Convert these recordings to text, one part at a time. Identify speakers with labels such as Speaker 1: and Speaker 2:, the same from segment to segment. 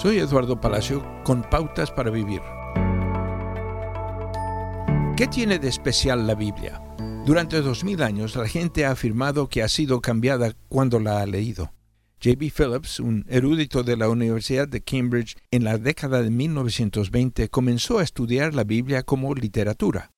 Speaker 1: Soy Eduardo Palacio con Pautas para Vivir. ¿Qué tiene de especial la Biblia? Durante dos mil años la gente ha afirmado que ha sido cambiada cuando la ha leído. J.B. Phillips, un erudito de la Universidad de Cambridge en la década de 1920, comenzó a estudiar la Biblia como literatura.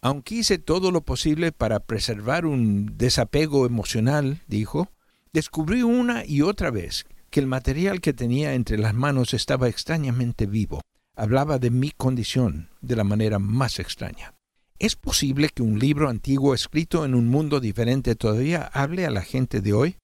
Speaker 1: Aunque hice todo lo posible para preservar un desapego emocional, dijo, descubrí una y otra vez que el material que tenía entre las manos estaba extrañamente vivo. Hablaba de mi condición de la manera más extraña. ¿Es posible que un libro antiguo escrito en un mundo diferente todavía hable a la gente de hoy?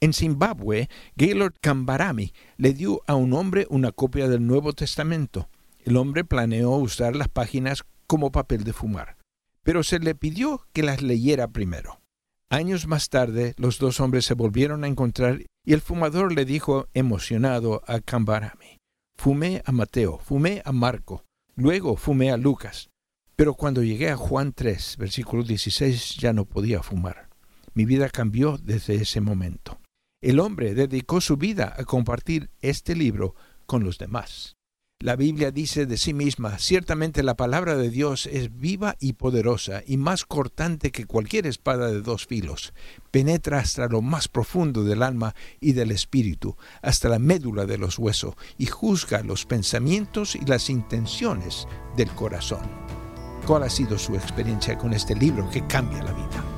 Speaker 1: En Zimbabue, Gaylord Kambarami le dio a un hombre una copia del Nuevo Testamento. El hombre planeó usar las páginas como papel de fumar, pero se le pidió que las leyera primero. Años más tarde, los dos hombres se volvieron a encontrar y el fumador le dijo emocionado a Cambarami, fumé a Mateo, fumé a Marco, luego fumé a Lucas, pero cuando llegué a Juan 3, versículo 16, ya no podía fumar. Mi vida cambió desde ese momento. El hombre dedicó su vida a compartir este libro con los demás. La Biblia dice de sí misma, ciertamente la palabra de Dios es viva y poderosa y más cortante que cualquier espada de dos filos. Penetra hasta lo más profundo del alma y del espíritu, hasta la médula de los huesos, y juzga los pensamientos y las intenciones del corazón. ¿Cuál ha sido su experiencia con este libro que cambia la vida?